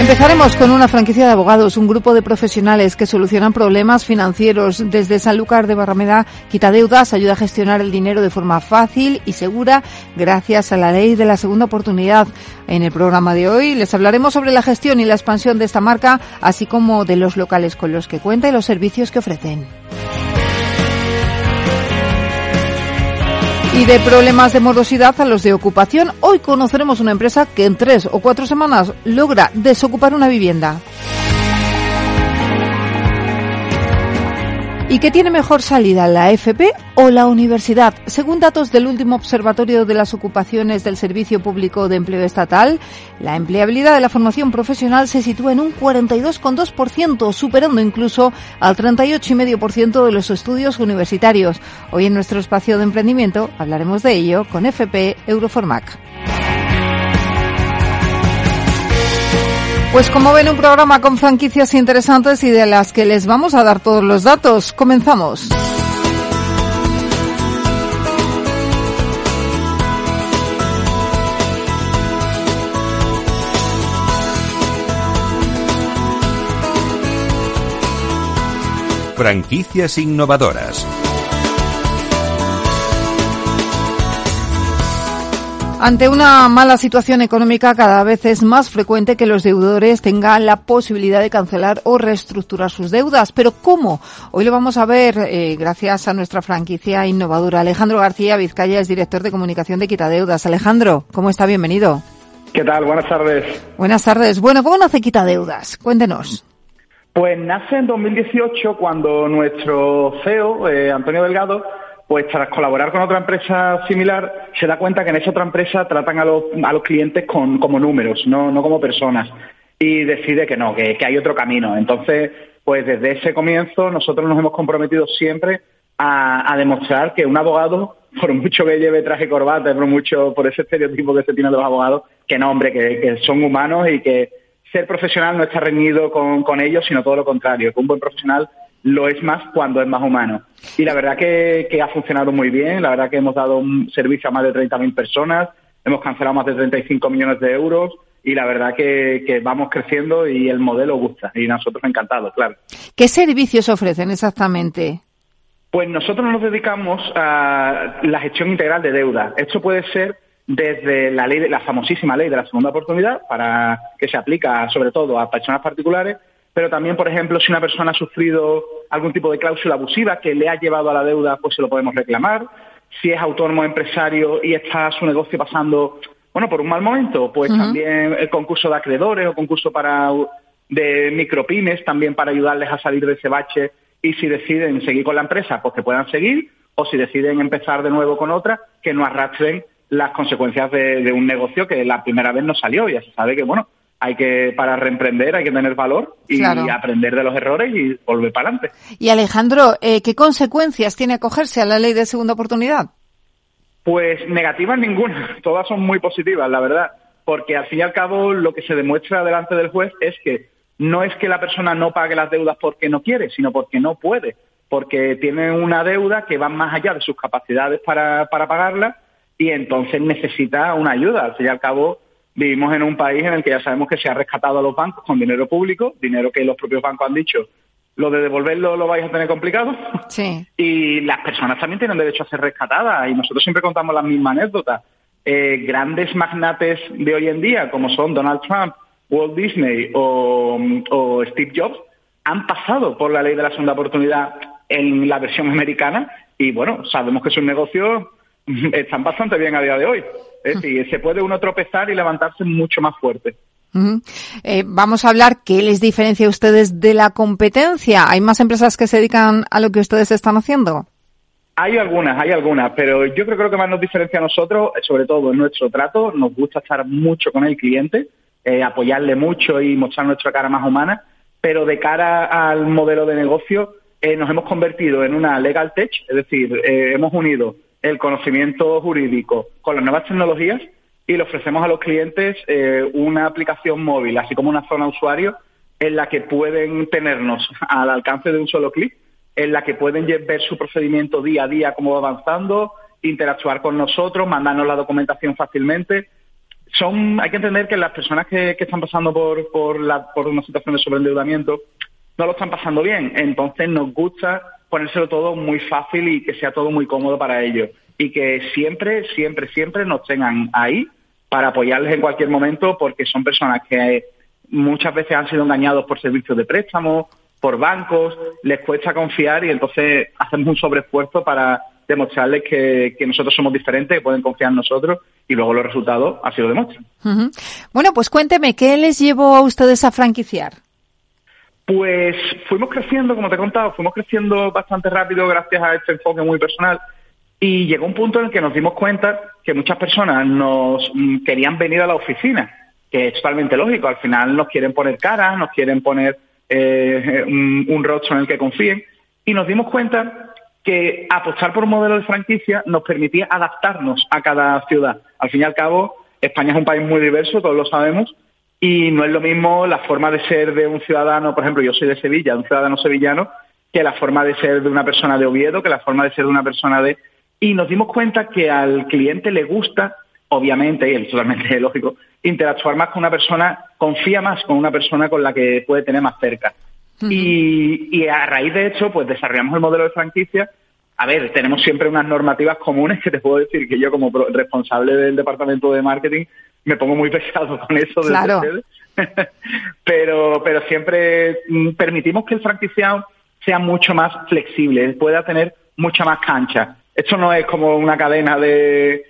Empezaremos con una franquicia de abogados, un grupo de profesionales que solucionan problemas financieros. Desde Sanlúcar de Barrameda, quita deudas, ayuda a gestionar el dinero de forma fácil y segura gracias a la ley de la segunda oportunidad. En el programa de hoy les hablaremos sobre la gestión y la expansión de esta marca, así como de los locales con los que cuenta y los servicios que ofrecen. Y de problemas de morosidad a los de ocupación, hoy conoceremos una empresa que en tres o cuatro semanas logra desocupar una vivienda. ¿Y qué tiene mejor salida, la FP o la universidad? Según datos del último Observatorio de las Ocupaciones del Servicio Público de Empleo Estatal, la empleabilidad de la formación profesional se sitúa en un 42,2%, superando incluso al 38,5% de los estudios universitarios. Hoy en nuestro espacio de emprendimiento hablaremos de ello con FP Euroformac. Pues como ven, un programa con franquicias interesantes y de las que les vamos a dar todos los datos. Comenzamos. Franquicias innovadoras. Ante una mala situación económica, cada vez es más frecuente que los deudores tengan la posibilidad de cancelar o reestructurar sus deudas. Pero ¿cómo? Hoy lo vamos a ver eh, gracias a nuestra franquicia innovadora. Alejandro García Vizcaya es director de comunicación de Quitadeudas. Alejandro, ¿cómo está? Bienvenido. ¿Qué tal? Buenas tardes. Buenas tardes. Bueno, ¿cómo nace Quitadeudas? Cuéntenos. Pues nace en 2018 cuando nuestro CEO, eh, Antonio Delgado, pues tras colaborar con otra empresa similar, se da cuenta que en esa otra empresa tratan a los, a los clientes con, como números, no, no como personas. Y decide que no, que, hay otro camino. Entonces, pues desde ese comienzo nosotros nos hemos comprometido siempre a, demostrar que un abogado, por mucho que lleve traje y corbata, por mucho, por ese estereotipo que se tiene de los abogados, que no, hombre, que, que son humanos y que ser profesional no está reñido con, con ellos, sino todo lo contrario, que un buen profesional lo es más cuando es más humano. Y la verdad que, ha funcionado muy bien, la verdad que hemos dado un servicio a más de 30.000 personas, hemos cancelado más de 35 millones de euros y la verdad que, vamos creciendo y el modelo gusta y nosotros encantados, claro. ¿Qué servicios ofrecen exactamente? Pues nosotros nos dedicamos a la gestión integral de deuda. Esto puede ser desde la ley, la famosísima ley de la segunda oportunidad, para que se aplica sobre todo a personas particulares, pero también, por ejemplo, si una persona ha sufrido algún tipo de cláusula abusiva que le ha llevado a la deuda, pues se lo podemos reclamar. Si es autónomo empresario y está su negocio pasando, bueno, por un mal momento, pues también el concurso de acreedores o concurso para de micropymes también para ayudarles a salir de ese bache y si deciden seguir con la empresa, pues que puedan seguir o si deciden empezar de nuevo con otra, que no arrastren las consecuencias de, de un negocio que la primera vez no salió. Ya se sabe que, bueno, hay que, para reemprender, hay que tener valor y aprender de los errores y volver para adelante. Y Alejandro, eh, ¿qué consecuencias tiene acogerse a la ley de segunda oportunidad? Pues negativas ninguna, todas son muy positivas, la verdad, porque al fin y al cabo lo que se demuestra delante del juez es que no es que la persona no pague las deudas porque no quiere, sino porque no puede, porque tiene una deuda que va más allá de sus capacidades para, para pagarla y entonces necesita una ayuda. Al fin y al cabo, Vivimos en un país en el que ya sabemos que se ha rescatado a los bancos con dinero público, dinero que los propios bancos han dicho, lo de devolverlo lo vais a tener complicado. Sí. Y las personas también tienen derecho a ser rescatadas y nosotros siempre contamos la misma anécdota. Eh, grandes magnates de hoy en día, como son Donald Trump, Walt Disney o, o Steve Jobs, han pasado por la ley de la segunda oportunidad en la versión americana y bueno, sabemos que sus negocios están bastante bien a día de hoy. Es decir, se puede uno tropezar y levantarse mucho más fuerte. Eh, vamos a hablar qué les diferencia a ustedes de la competencia. ¿Hay más empresas que se dedican a lo que ustedes están haciendo? Hay algunas, hay algunas, pero yo creo que lo que más nos diferencia a nosotros, sobre todo en nuestro trato, nos gusta estar mucho con el cliente, eh, apoyarle mucho y mostrar nuestra cara más humana, pero de cara al modelo de negocio, eh, nos hemos convertido en una legal tech, es decir, eh, hemos unido el conocimiento jurídico con las nuevas tecnologías y le ofrecemos a los clientes eh, una aplicación móvil, así como una zona usuario, en la que pueden tenernos al alcance de un solo clic, en la que pueden ver su procedimiento día a día, cómo va avanzando, interactuar con nosotros, mandarnos la documentación fácilmente. Son, hay que entender que las personas que, están pasando por, por, la, por una situación de sobreendeudamiento no lo están pasando bien. Entonces nos gusta ponérselo todo muy fácil y que sea todo muy cómodo para ellos. Y que siempre, siempre, siempre nos tengan ahí para apoyarles en cualquier momento porque son personas que muchas veces han sido engañados por servicios de préstamo, por bancos, les cuesta confiar y entonces hacemos un sobreesfuerzo para demostrarles que, nosotros somos diferentes, que pueden confiar en nosotros y luego los resultados así lo demuestran. Bueno, pues cuénteme, ¿qué les llevó a ustedes a franquiciar? Pues fuimos creciendo, como te he contado, fuimos creciendo bastante rápido gracias a este enfoque muy personal. Y llegó un punto en el que nos dimos cuenta que muchas personas nos mm, querían venir a la oficina, que es totalmente lógico, al final nos quieren poner cara, nos quieren poner eh, un, rostro en el que confíen. Y nos dimos cuenta que apostar por un modelo de franquicia nos permitía adaptarnos a cada ciudad. Al fin y al cabo, España es un país muy diverso, todos lo sabemos, y no es lo mismo la forma de ser de un ciudadano, por ejemplo, yo soy de Sevilla, un ciudadano sevillano, que la forma de ser de una persona de Oviedo, que la forma de ser de una persona de... Y nos dimos cuenta que al cliente le gusta, obviamente, y es totalmente lógico, interactuar más con una persona, confía más con una persona con la que puede tener más cerca. y, y, a raíz de hecho, pues desarrollamos el modelo de franquicia. A ver, tenemos siempre unas normativas comunes que te puedo decir que yo como responsable del departamento de marketing me pongo muy pesado con eso. Claro. pero, pero siempre mm, permitimos que el franquiciado sea mucho más flexible, pueda tener mucha más cancha. Esto no es como una cadena de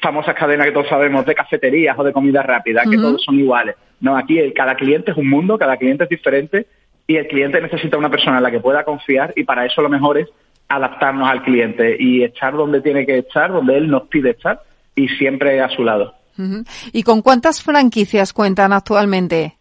famosas cadenas que todos sabemos de cafeterías o de comida rápida, que todos son iguales. No, aquí cada cliente es un mundo, cada cliente es diferente y el cliente necesita una persona en la que pueda confiar y para eso lo mejor es adaptarnos al cliente y estar donde tiene que estar, donde él nos pide estar y siempre a su lado. ¿Y con cuántas franquicias cuentan actualmente?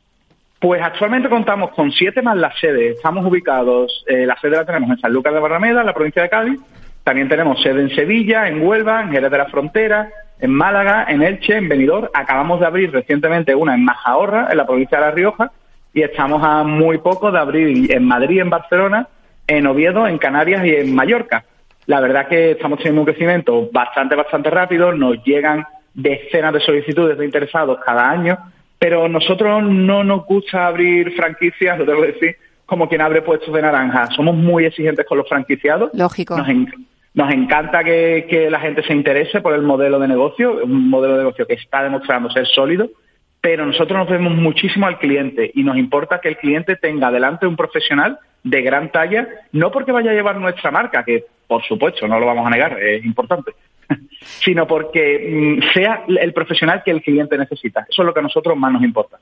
Pues actualmente contamos con siete más la sede. Estamos ubicados, eh, la sede la tenemos en San Lucas de Barrameda, en la provincia de Cádiz. También tenemos sede en Sevilla, en Huelva, en Jerez de la Frontera, en Málaga, en Elche, en Benidorm. Acabamos de abrir recientemente una en Majahorra, en la provincia de La Rioja. Y estamos a muy poco de abrir en Madrid, en Barcelona, en Oviedo, en Canarias y en Mallorca. La verdad que estamos teniendo un crecimiento bastante, bastante rápido. Nos llegan decenas de solicitudes de interesados cada año, pero nosotros no nos gusta abrir franquicias, lo debo decir, como quien abre puestos de naranja. Somos muy exigentes con los franquiciados. Lógico. Nos, encanta que, que, la gente se interese por el modelo de negocio, un modelo de negocio que está demostrando ser sólido, pero nosotros nos vemos muchísimo al cliente y nos importa que el cliente tenga delante un profesional de gran talla, no porque vaya a llevar nuestra marca, que por supuesto no lo vamos a negar, es importante, sino porque mm, sea el profesional que el cliente necesita. Eso es lo que a nosotros más nos importa.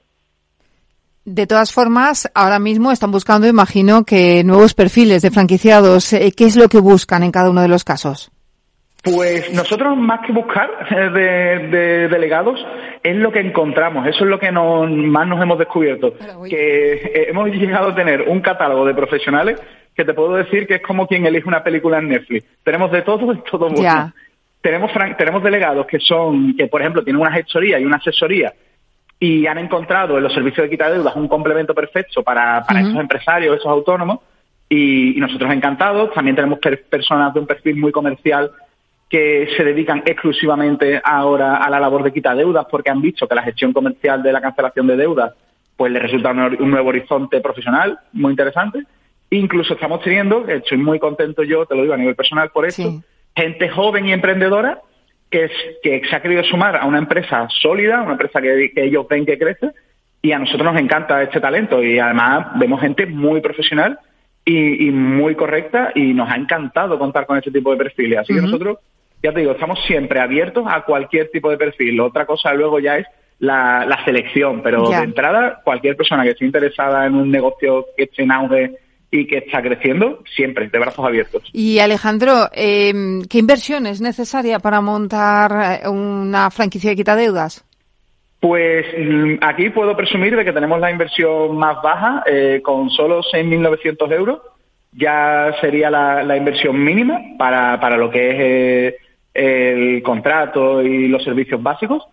De todas formas, ahora mismo están buscando, imagino, que nuevos perfiles de franquiciados. Eh, ¿Qué es lo que buscan en cada uno de los casos? Pues nosotros más que buscar eh, de, delegados es lo que encontramos, eso es lo que más nos hemos descubierto, que eh, hemos llegado a tener un catálogo de profesionales que te puedo decir que es como quien elige una película en Netflix. Tenemos de todo y todo mundo tenemos, tenemos delegados que son, que por ejemplo tienen una gestoría y una asesoría y han encontrado en los servicios de quita de deudas un complemento perfecto para, para esos empresarios, esos autónomos, y, nosotros encantados. También tenemos personas de un perfil muy comercial que se dedican exclusivamente ahora a la labor de quita deudas porque han visto que la gestión comercial de la cancelación de deudas pues les resulta un, nuevo horizonte profesional muy interesante. Incluso estamos teniendo, estoy muy contento yo, te lo digo a nivel personal por esto, gente joven y emprendedora que, es, que se ha querido sumar a una empresa sólida, una empresa que, ellos ven que crece, y a nosotros nos encanta este talento y además vemos gente muy profesional y, muy correcta y nos ha encantado contar con este tipo de perfiles. Así que nosotros, ya te digo, estamos siempre abiertos a cualquier tipo de perfil. Otra cosa luego ya es la, selección, pero de entrada cualquier persona que esté interesada en un negocio que esté en auge y que está creciendo siempre, de brazos abiertos. Y Alejandro, eh, ¿qué inversión es necesaria para montar eh, una franquicia de quitadeudas? Pues mm, aquí puedo presumir de que tenemos la inversión más baja, eh, con solo 6.900 euros. ya sería la, inversión mínima para, para lo que es eh, el contrato y los servicios básicos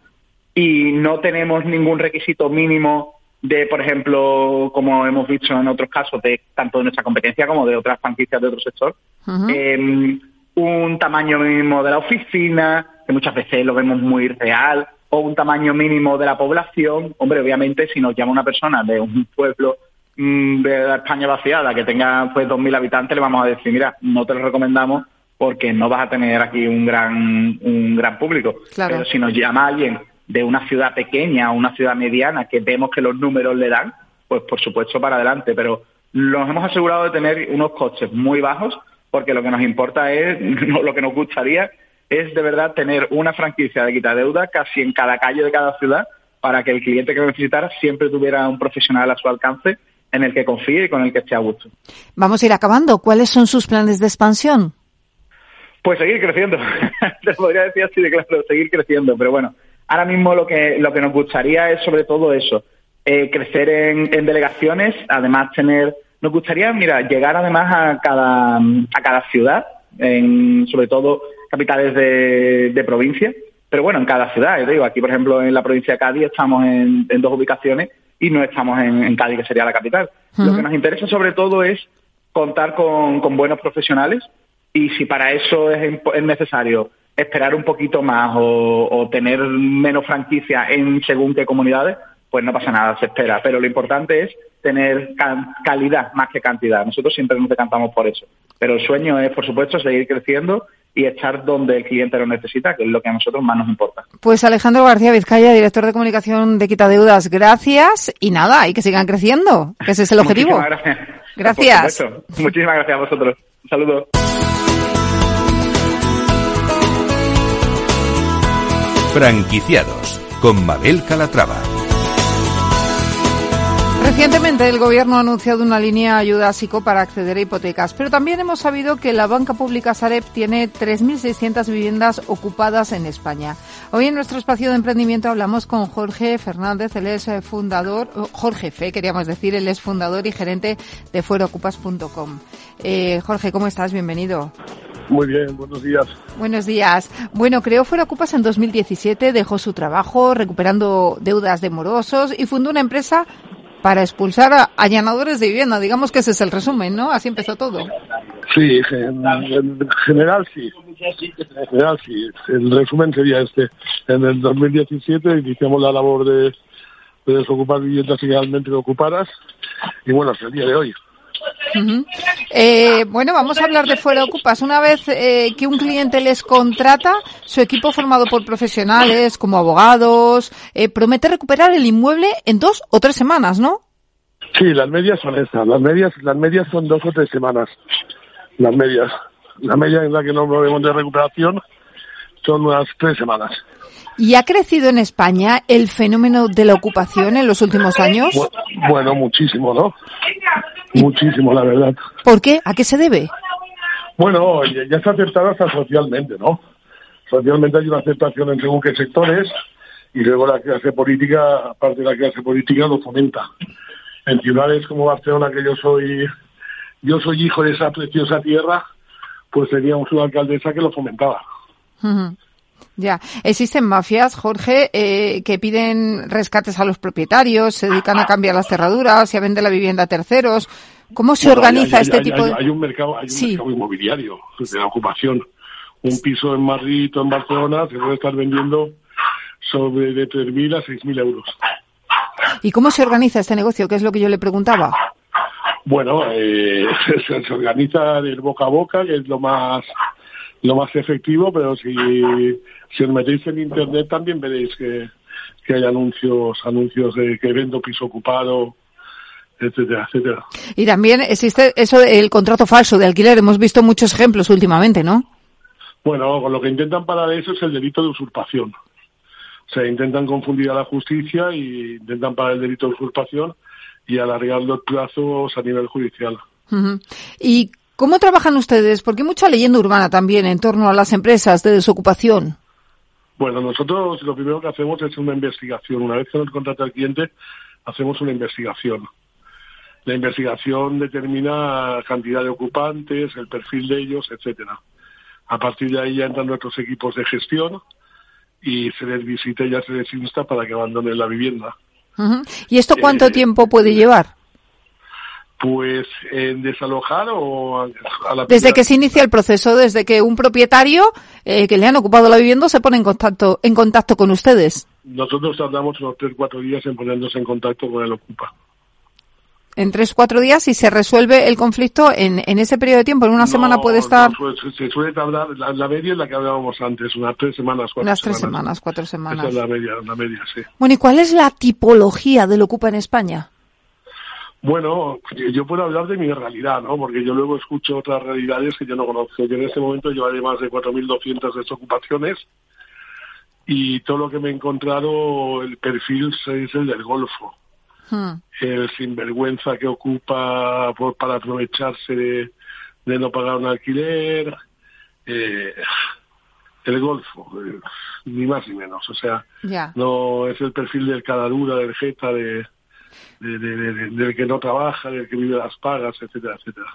y no tenemos ningún requisito mínimo de, por ejemplo, como hemos visto en otros casos, de tanto de nuestra competencia como de otras franquicias de otro sector, em, un tamaño mínimo de la oficina, que muchas veces lo vemos muy real, o un tamaño mínimo de la población. Hombre, obviamente, si nos llama una persona de un pueblo mm, de la España vaciada que tenga pues 2.000 habitantes, le vamos a decir, mira, no te lo recomendamos porque no vas a tener aquí un gran un gran público. Pero si nos llama alguien de una ciudad pequeña o una ciudad mediana que vemos que los números le dan, pues por supuesto para adelante. Pero nos hemos asegurado de tener unos costes muy bajos porque lo que nos importa es, lo que nos gustaría es de verdad tener una franquicia de quita deuda casi en cada calle de cada ciudad para que el cliente que lo necesitara siempre tuviera un profesional a su alcance en el que confíe y con el que esté a gusto. Vamos a ir acabando. ¿Cuáles son sus planes de expansión? Pues seguir creciendo. Te podría decir así de claro, seguir creciendo. Pero bueno, ahora mismo lo que, lo que nos gustaría es sobre todo eso, eh, crecer en, delegaciones, además tener, nos gustaría, mira, llegar además a cada, a cada ciudad, en, sobre todo capitales de, provincia, pero bueno, en cada ciudad. Yo digo, aquí, por ejemplo, en la provincia de Cádiz estamos en, dos ubicaciones y no estamos en, Cádiz, que sería la capital. Lo que nos interesa sobre todo es contar con, buenos profesionales y si para eso es, necesario esperar un poquito más o, tener menos franquicia en según qué comunidades, pues no pasa nada, se espera. Pero lo importante es tener calidad más que cantidad. Nosotros siempre nos decantamos por eso. Pero el sueño es, por supuesto, seguir creciendo y estar donde el cliente lo necesita, que es lo que a nosotros más nos importa. Pues Alejandro García Vizcaya, director de comunicación de Quita Deudas, gracias y nada, y que sigan creciendo, que ese es el objetivo. Muchísimas gracias. Gracias. Muchísimas gracias a vosotros. Un saludo. Franquiciados con Mabel Calatrava. Recientemente el Gobierno ha anunciado una línea ayuda SICO para acceder a hipotecas, pero también hemos sabido que la banca pública Sareb tiene 3.600 viviendas ocupadas en España. Hoy en nuestro espacio de emprendimiento hablamos con Jorge Fernández, él es eh, fundador, Jorge Fe, queríamos decir, él es fundador y gerente de fueroocupas.com. Eh, Jorge, ¿cómo estás? Bienvenido. Muy bien, buenos días. Buenos días. Bueno, creó Fuera Ocupas en 2017, dejó su trabajo recuperando deudas de morosos y fundó una empresa para expulsar a allanadores de vivienda. Digamos que ese es el resumen, ¿no? Así empezó todo. Sí, en, general sí. En general sí. El resumen sería este. En el 2017 iniciamos la labor de, desocupar viviendas ilegalmente ocupadas y bueno, hasta el día de hoy. Eh, bueno, vamos a hablar de fuera ocupas. Una vez eh, que un cliente les contrata, su equipo formado por profesionales como abogados eh, promete recuperar el inmueble en dos o tres semanas, ¿no? Sí, las medias son esas. Las medias, las medias son dos o tres semanas. Las medias. La media en la que nos movemos de recuperación son unas tres semanas. ¿Y ha crecido en España el fenómeno de la ocupación en los últimos años? Bueno, muchísimo, ¿no? Muchísimo, la verdad. ¿Por qué? ¿A qué se debe? Bueno, ya se ha aceptado hasta socialmente, ¿no? Socialmente hay una aceptación en según qué sectores y luego la clase política, aparte de la clase política, lo fomenta. En ciudades como Barcelona, que yo soy, yo soy hijo de esa preciosa tierra, pues sería un alcaldesa que lo fomentaba. Ya, existen mafias, Jorge, eh, que piden rescates a los propietarios, se dedican a cambiar las cerraduras y a vender la vivienda a terceros. ¿Cómo se organiza este tipo de...? Hay un mercado, hay un mercado inmobiliario de la ocupación. Un piso en Madrid o en Barcelona se puede estar vendiendo sobre de 3.000 a 6.000 euros. ¿Y cómo se organiza este negocio? ¿Qué es lo que yo le preguntaba? Bueno, eh, se, organiza del boca a boca, que es lo más lo más efectivo, pero si, si os metéis en internet también veréis que, que hay anuncios, anuncios de que vendo piso ocupado, etcétera, etcétera. Y también existe eso del contrato falso de alquiler. Hemos visto muchos ejemplos últimamente, ¿no? Bueno, con lo que intentan parar eso es el delito de usurpación. O sea, intentan confundir a la justicia y intentan parar el delito de usurpación y alargar los plazos a nivel judicial. ¿Y ¿Cómo trabajan ustedes? Porque hay mucha leyenda urbana también en torno a las empresas de desocupación. Bueno, nosotros lo primero que hacemos es una investigación. Una vez que nos contrata el cliente, hacemos una investigación. La investigación determina cantidad de ocupantes, el perfil de ellos, etcétera. A partir de ahí ya entran nuestros equipos de gestión y se les visita y ya se les insta para que abandonen la vivienda. ¿Y esto cuánto Eh, tiempo puede llevar? Pues en desalojar o a, a la Desde que se inicia el proceso, desde que un propietario eh, que le han ocupado la vivienda se pone en contacto, en contacto con ustedes. Nosotros tardamos unos 3-4 días en ponernos en contacto con el ocupa. En tres, cuatro días y se resuelve el conflicto en, en ese periodo de tiempo. En una semana puede estar no, se suele tardar, la, la media es la que hablábamos antes, unas tres semanas, cuatro unas tres semanas, cuatro Esa semanas. es la media, la media, sí. Bueno, ¿y cuál es la tipología del ocupa en España? Bueno, yo puedo hablar de mi realidad, ¿no? Porque yo luego escucho otras realidades que yo no conozco. Yo en este momento llevaré más de 4.200 desocupaciones y todo lo que me he encontrado, el perfil es el del Golfo. Hmm. El sinvergüenza que ocupa por, para aprovecharse de, de no pagar un alquiler. eh, el Golfo, eh, ni más ni menos. O sea, no es el perfil del caradura, del jeta, de, de- de- de- del que no trabaja, del que vive las pagas, etcétera, etcétera.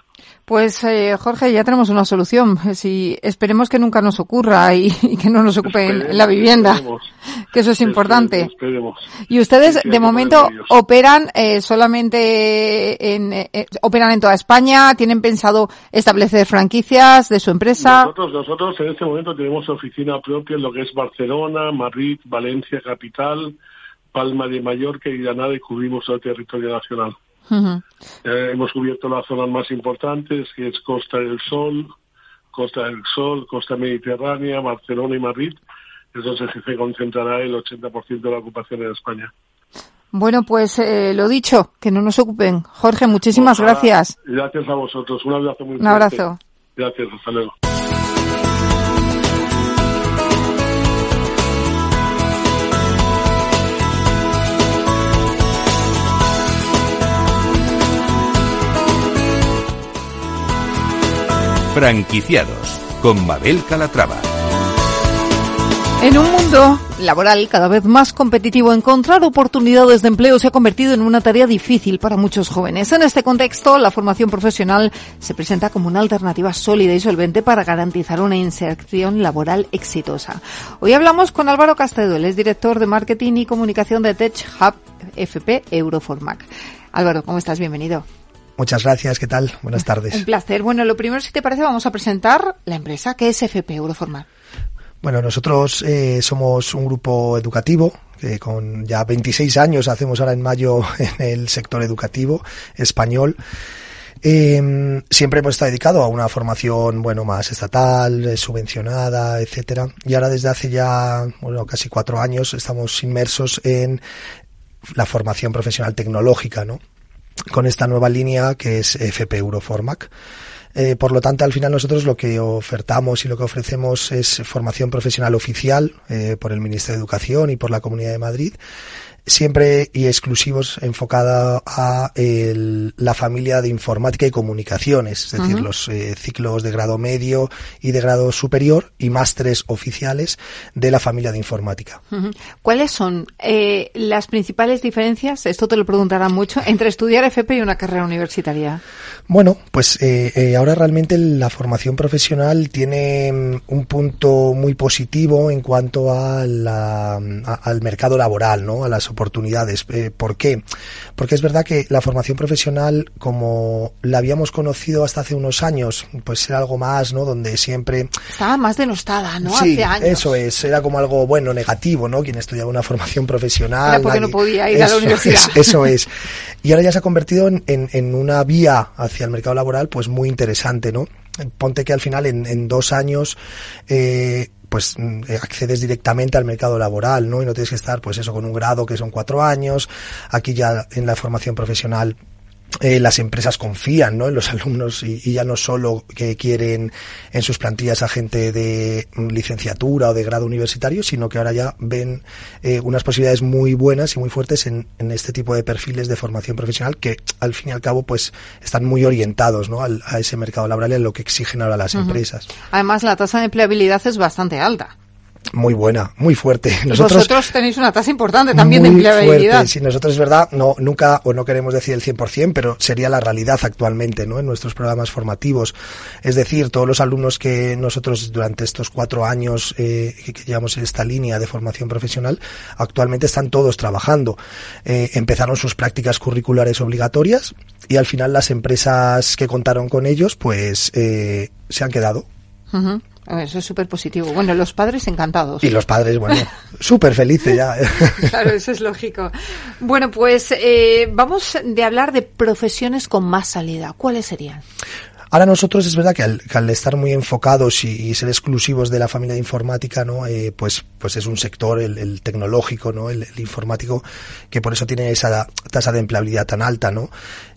Pues eh, Jorge, ya tenemos una solución. Si esperemos que nunca nos ocurra y, y que no nos Esperemos, la vivienda, esperemos, que eso es importante. Esperemos. Y ustedes, Sí, sí, hay de momento, operan eh, solamente en, eh, eh, operan en toda España. ¿Tienen pensado establecer franquicias de su empresa? Nosotros, nosotros en este momento tenemos oficina propia en lo que es Barcelona, Madrid, Valencia, capital, Palma de Mallorca y Granada y cubrimos todo el territorio nacional. Eh, hemos cubierto las zonas más importantes, que es Costa del Sol, Costa del Sol, Costa Mediterránea, Barcelona y Madrid. Es donde se concentrará el 80% de la ocupación en España. Bueno, pues eh, lo dicho, que no nos ocupen. Jorge, muchísimas Ojalá. gracias. Gracias a vosotros. Un abrazo muy Un fuerte. abrazo. Gracias. Hasta luego. Franquiciados con Mabel Calatrava. En un mundo laboral cada vez más competitivo, encontrar oportunidades de empleo se ha convertido en una tarea difícil para muchos jóvenes. En este contexto, la formación profesional se presenta como una alternativa sólida y solvente para garantizar una inserción laboral exitosa. Hoy hablamos con Álvaro Castedo, él es director de marketing y comunicación de Tech Hub FP Euroformac. Álvaro, ¿cómo estás? Bienvenido. Muchas gracias, ¿qué tal? Buenas Un tardes. placer. Bueno, lo primero, si te parece, vamos a presentar la empresa que es FP Euroformac. Bueno, nosotros eh, somos un grupo educativo que con ya 26 años hacemos ahora en mayo en el sector educativo español. Eh, siempre hemos estado dedicado a una formación, bueno, más estatal, eh, subvencionada, etcétera. Y ahora desde hace ya, bueno, casi cuatro años estamos inmersos en la formación profesional tecnológica, ¿no? Con esta nueva línea que es FP Euroformac. Eh, por lo tanto, al final nosotros lo que ofertamos y lo que ofrecemos es formación profesional oficial eh, por el Ministerio de Educación y por la Comunidad de Madrid, siempre y exclusivos enfocada a el- la familia de informática y comunicaciones, es decir, los eh, ciclos de grado medio y de grado superior y másteres oficiales de la familia de informática. Ujú. ¿Cuáles son eh, las principales diferencias, esto te lo preguntarán mucho, entre estudiar FP y una carrera universitaria? Bueno, pues eh, eh, ahora realmente la formación profesional tiene mm, un punto muy positivo en cuanto a la, a- al mercado laboral, ¿no? A las oportunidades. Eh, ¿Por qué? Porque es verdad que la formación profesional, como la habíamos conocido hasta hace unos años, pues era algo más, ¿no? Donde siempre Estaba más denostada, ¿no? sí, Hace años. eso es, era como algo bueno, negativo, ¿no? Quien estudiaba una formación profesional. Era porque no podía ir a la Eso universidad. es, eso es. Y ahora ya se ha convertido en, en- en una vía hacia el mercado laboral, pues muy interesante, ¿no? Ponte que al final en, en dos años, eh, pues eh, accedes directamente al mercado laboral, ¿no? Y no tienes que estar, pues eso, con un grado que son cuatro años. Aquí ya en la formación profesional eh, las empresas confían ¿no? en los alumnos y, y ya no solo que quieren en sus plantillas a gente de licenciatura o de grado universitario, sino que ahora ya ven eh, unas posibilidades muy buenas y muy fuertes en, en este tipo de perfiles de formación profesional que al fin y al cabo pues están muy orientados ¿no? al, a ese mercado laboral y a lo que exigen ahora las empresas. Además, la tasa de empleabilidad es bastante alta. Muy buena, muy fuerte. Nosotros, vosotros tenéis una tasa importante también de empleabilidad. Fuerte. Sí, nosotros es verdad, no, nunca o no queremos decir el 100%, pero sería la realidad actualmente, ¿no? En nuestros programas formativos. Es decir, todos los alumnos que nosotros durante estos cuatro años eh, que llevamos en esta línea de formación profesional, actualmente están todos trabajando. Eh, empezaron sus prácticas curriculares obligatorias y al final las empresas que contaron con ellos, pues eh, se han quedado. Eso es súper positivo. Bueno, los padres encantados. Y los padres, bueno, súper felices ya. claro, eso es lógico. Bueno, pues eh, vamos de hablar de profesiones con más salida. ¿Cuáles serían? Ahora nosotros es verdad que al, estar muy enfocados y, ser exclusivos de la familia de informática, ¿no? Eh, pues, pues es un sector, el, tecnológico, ¿no? El, informático, que por eso tiene esa tasa de empleabilidad tan alta, ¿no?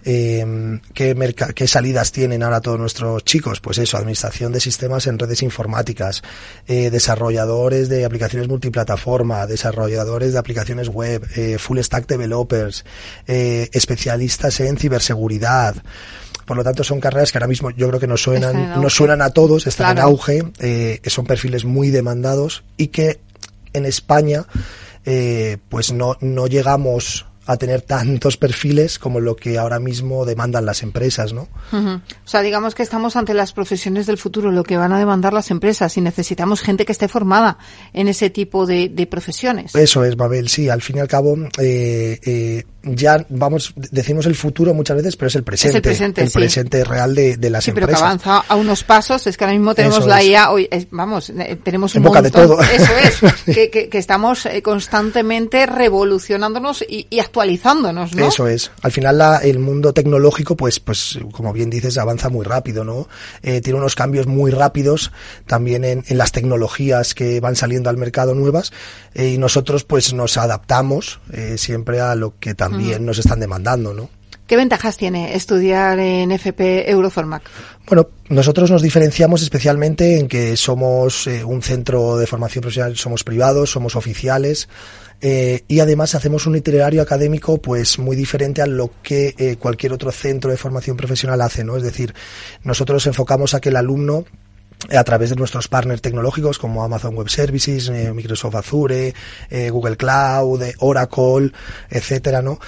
Eh, ¿qué, ¿Qué salidas tienen ahora todos nuestros chicos? Pues eso, administración de sistemas en redes informáticas, eh, desarrolladores de aplicaciones multiplataforma, desarrolladores de aplicaciones web, eh, full stack developers, especialistas en ciberseguridad, por lo tanto, son carreras que ahora mismo yo creo que nos suenan, nos suenan a todos, están en auge, eh, son perfiles muy demandados y que en España eh, pues no, no llegamos a tener tantos perfiles como lo que ahora mismo demandan las empresas, ¿no? O sea, digamos que estamos ante las profesiones del futuro, lo que van a demandar las empresas y necesitamos gente que esté formada en ese tipo de, profesiones. Eso es, Babel, sí, al fin y al cabo eh, eh, ya vamos, decimos el futuro muchas veces, pero es el presente. el presente, el presente real de, de las sí, empresas. pero que avanza a unos pasos, es que ahora mismo tenemos la IA, hoy, vamos, eh, tenemos un en boca de todo. Eso es, que, que, estamos constantemente revolucionándonos y, y actualizándonos, ¿no? Eso es. Al final la, el mundo tecnológico, pues, pues, como bien dices, avanza muy rápido, ¿no? Eh, tiene unos cambios muy rápidos también en, en, las tecnologías que van saliendo al mercado nuevas eh, y nosotros pues nos adaptamos eh, siempre a lo que también nos están demandando, ¿no? ¿Qué ventajas tiene estudiar en FP Euroformac? Bueno, nosotros nos diferenciamos especialmente en que somos eh, un centro de formación profesional, somos privados, somos oficiales, eh, y además hacemos un itinerario académico pues muy diferente a lo que eh, cualquier otro centro de formación profesional hace, ¿no? Es decir, nosotros enfocamos a que el alumno a través de nuestros partners tecnológicos como Amazon Web Services, eh, Microsoft Azure, eh, Google Cloud, eh, Oracle, etcétera, ¿no?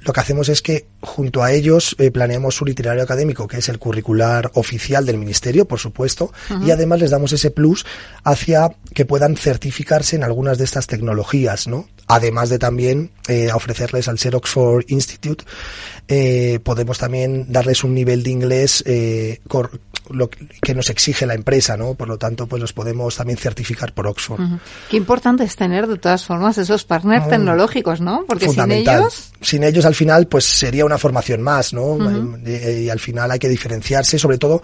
lo que hacemos es que junto a ellos planeamos un itinerario académico que es el curricular oficial del ministerio, por supuesto, y además les damos ese plus hacia que puedan certificarse en algunas de estas tecnologías, ¿no? Además de también ofrecerles al Ser Oxford Institute, podemos también darles un nivel de inglés lo que nos exige la empresa, ¿no? Por lo tanto, pues los podemos también certificar por Oxford. Qué importante es tener de todas formas esos partners tecnológicos, ¿no? Porque sin ellos sin ellos al final pues sería una formación más, ¿no? y, al final hay que diferenciarse, sobre todo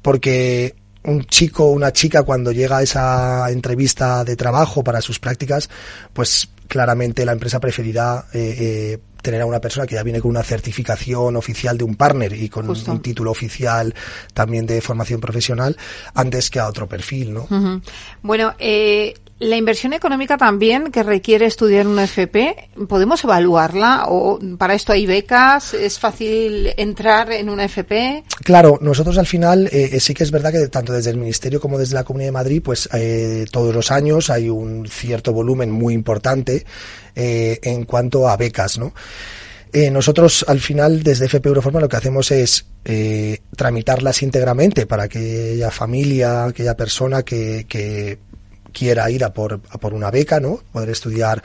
porque un chico o una chica cuando llega a esa entrevista de trabajo para sus prácticas, pues claramente la empresa preferirá eh, eh, tener a una persona que ya viene con una certificación oficial de un partner y con un título oficial también de formación profesional antes que a otro perfil, ¿no? Bueno, eh, la inversión económica también que requiere estudiar una FP, ¿podemos evaluarla? ¿O para esto hay becas? ¿Es fácil entrar en una FP? Claro, nosotros al final eh, sí que es verdad que tanto desde el Ministerio como desde la Comunidad de Madrid, pues eh, todos los años hay un cierto volumen muy importante eh, en cuanto a becas, ¿no? nosotros al final desde FP Euroforma lo que hacemos es tramitarlas íntegramente para que aquella familia, aquella persona que quiera ir a por, a por una beca, ¿no? Poder estudiar,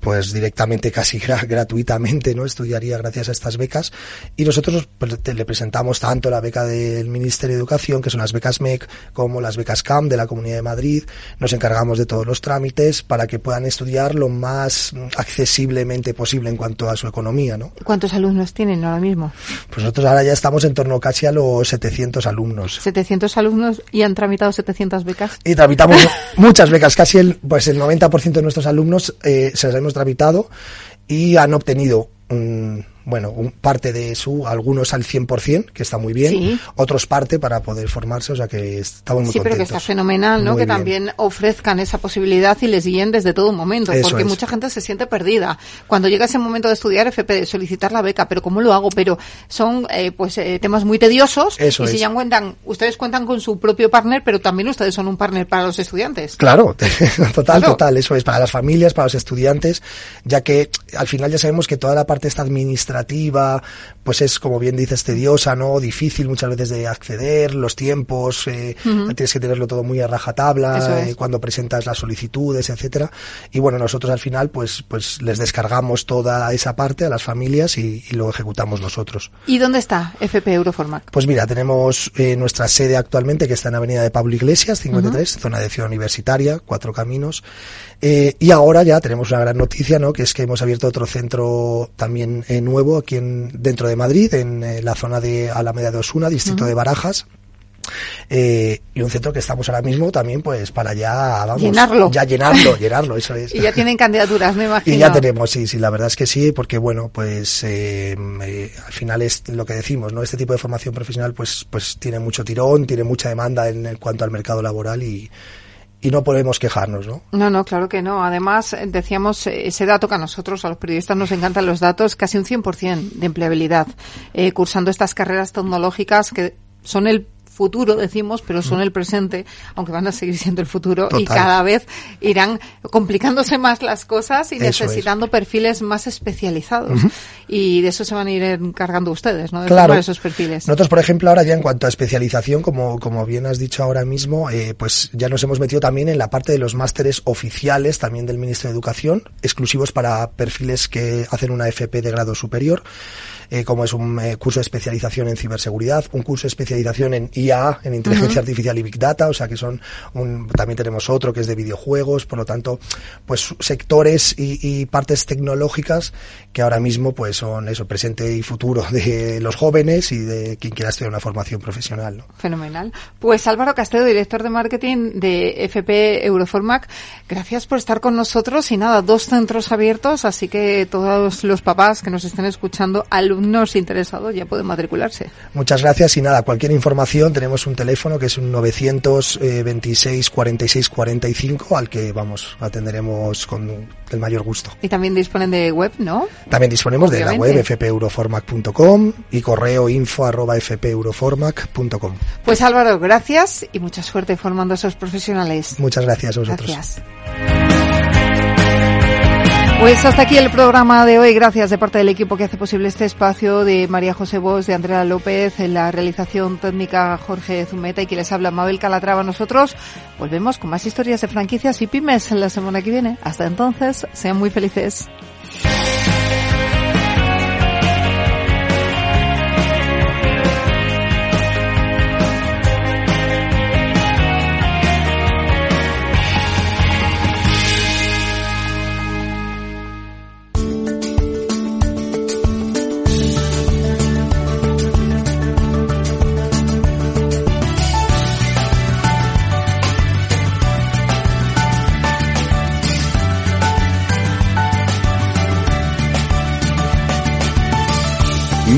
pues directamente, casi gratuitamente, ¿no? Estudiaría gracias a estas becas. Y nosotros pues, le presentamos tanto la beca del Ministerio de Educación, que son las becas MEC, como las becas CAM de la Comunidad de Madrid. Nos encargamos de todos los trámites para que puedan estudiar lo más accesiblemente posible en cuanto a su economía, ¿no? ¿Cuántos alumnos tienen ahora mismo? Pues nosotros ahora ya estamos en torno casi a los 700 alumnos. 700 alumnos y han tramitado 700 becas. Y tramitamos muchas casi el, pues el 90% de nuestros alumnos eh, se las hemos tramitado y han obtenido bueno, un, parte de su, algunos al 100%, que está muy bien, otros parte para poder formarse, o sea que estamos muy Sí, pero que está fenomenal, ¿no? que también ofrezcan esa posibilidad y les guíen desde todo momento, porque mucha gente se siente perdida. Cuando llega ese momento de estudiar FP, solicitar la beca, pero ¿cómo lo hago? Pero son eh, pues eh, temas muy tediosos y si ya cuentan, ustedes cuentan con su propio partner, pero también ustedes son un partner para los estudiantes. Claro, total, total, eso es, para las familias, para los estudiantes, ya que al final ya sabemos que toda la parte esta administrativa, pues es, como bien dices, tediosa, ¿no? Difícil muchas veces de acceder, los tiempos, eh, tienes que tenerlo todo muy a rajatabla, eh, cuando presentas las solicitudes, etcétera. Y bueno, nosotros al final, pues, pues les descargamos toda esa parte a las familias y, y lo ejecutamos nosotros. ¿Y dónde está FP Euroformac? Pues mira, tenemos eh, nuestra sede actualmente que está en Avenida de Pablo Iglesias, 53, zona de ciudad universitaria, cuatro caminos. Eh, y ahora ya tenemos una gran noticia, ¿no? Que es que hemos abierto otro centro también eh, nuevo aquí en, dentro de Madrid, en eh, la zona de Alameda de Osuna, distrito de Barajas. Eh, y un centro que estamos ahora mismo también pues para ya vamos llenarlo. ya llenarlo llenarlo eso es. Y ya tienen candidaturas me imagino y ya tenemos sí sí la verdad es que sí porque bueno pues eh, eh, al final es lo que decimos no este tipo de formación profesional pues pues tiene mucho tirón tiene mucha demanda en, en cuanto al mercado laboral y y no podemos quejarnos, ¿no? No, no, claro que no. Además, decíamos ese dato que a nosotros, a los periodistas, nos encantan los datos, casi un 100% de empleabilidad, eh, cursando estas carreras tecnológicas que son el futuro, decimos, pero son el presente, aunque van a seguir siendo el futuro y cada vez irán complicándose más las cosas y necesitando perfiles más especializados. Y de eso se van a ir encargando ustedes, ¿no? De claro. esos perfiles. Nosotros, por ejemplo, ahora ya en cuanto a especialización, como, como bien has dicho ahora mismo, eh, pues ya nos hemos metido también en la parte de los másteres oficiales también del Ministerio de Educación, exclusivos para perfiles que hacen una FP de grado superior eh, como es un eh, curso de especialización en ciberseguridad, un curso de especialización en IA, en inteligencia uh -huh. artificial y big data, o sea que son un, también tenemos otro que es de videojuegos, por lo tanto, pues sectores y, y, partes tecnológicas que ahora mismo pues son eso, presente y futuro de los jóvenes y de quien quiera estudiar una formación profesional. ¿no? Fenomenal. Pues Álvaro Castedo, director de marketing de FP Euroformac, gracias por estar con nosotros y nada, dos centros abiertos, así que todos los papás que nos estén escuchando, alumnos alumnos interesados ya pueden matricularse. Muchas gracias y nada, cualquier información tenemos un teléfono que es un 926 46 45 al que vamos atenderemos con el mayor gusto. Y también disponen de web, ¿no? También disponemos Obviamente. de la web fpeuroformac.com y correo info arroba fpeuroformac.com. Pues Álvaro, gracias y mucha suerte formando a esos profesionales. Muchas gracias a vosotros. Gracias. Pues hasta aquí el programa de hoy. Gracias de parte del equipo que hace posible este espacio de María José Bos, de Andrea López, en la realización técnica Jorge Zumeta y que les habla Mabel Calatrava. Nosotros volvemos con más historias de franquicias y pymes la semana que viene. Hasta entonces, sean muy felices.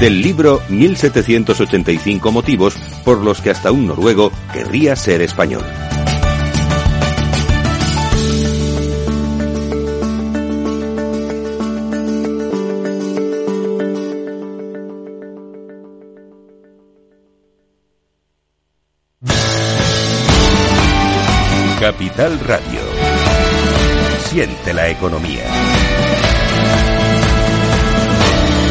del libro 1785 motivos por los que hasta un noruego querría ser español. Capital Radio. Siente la economía.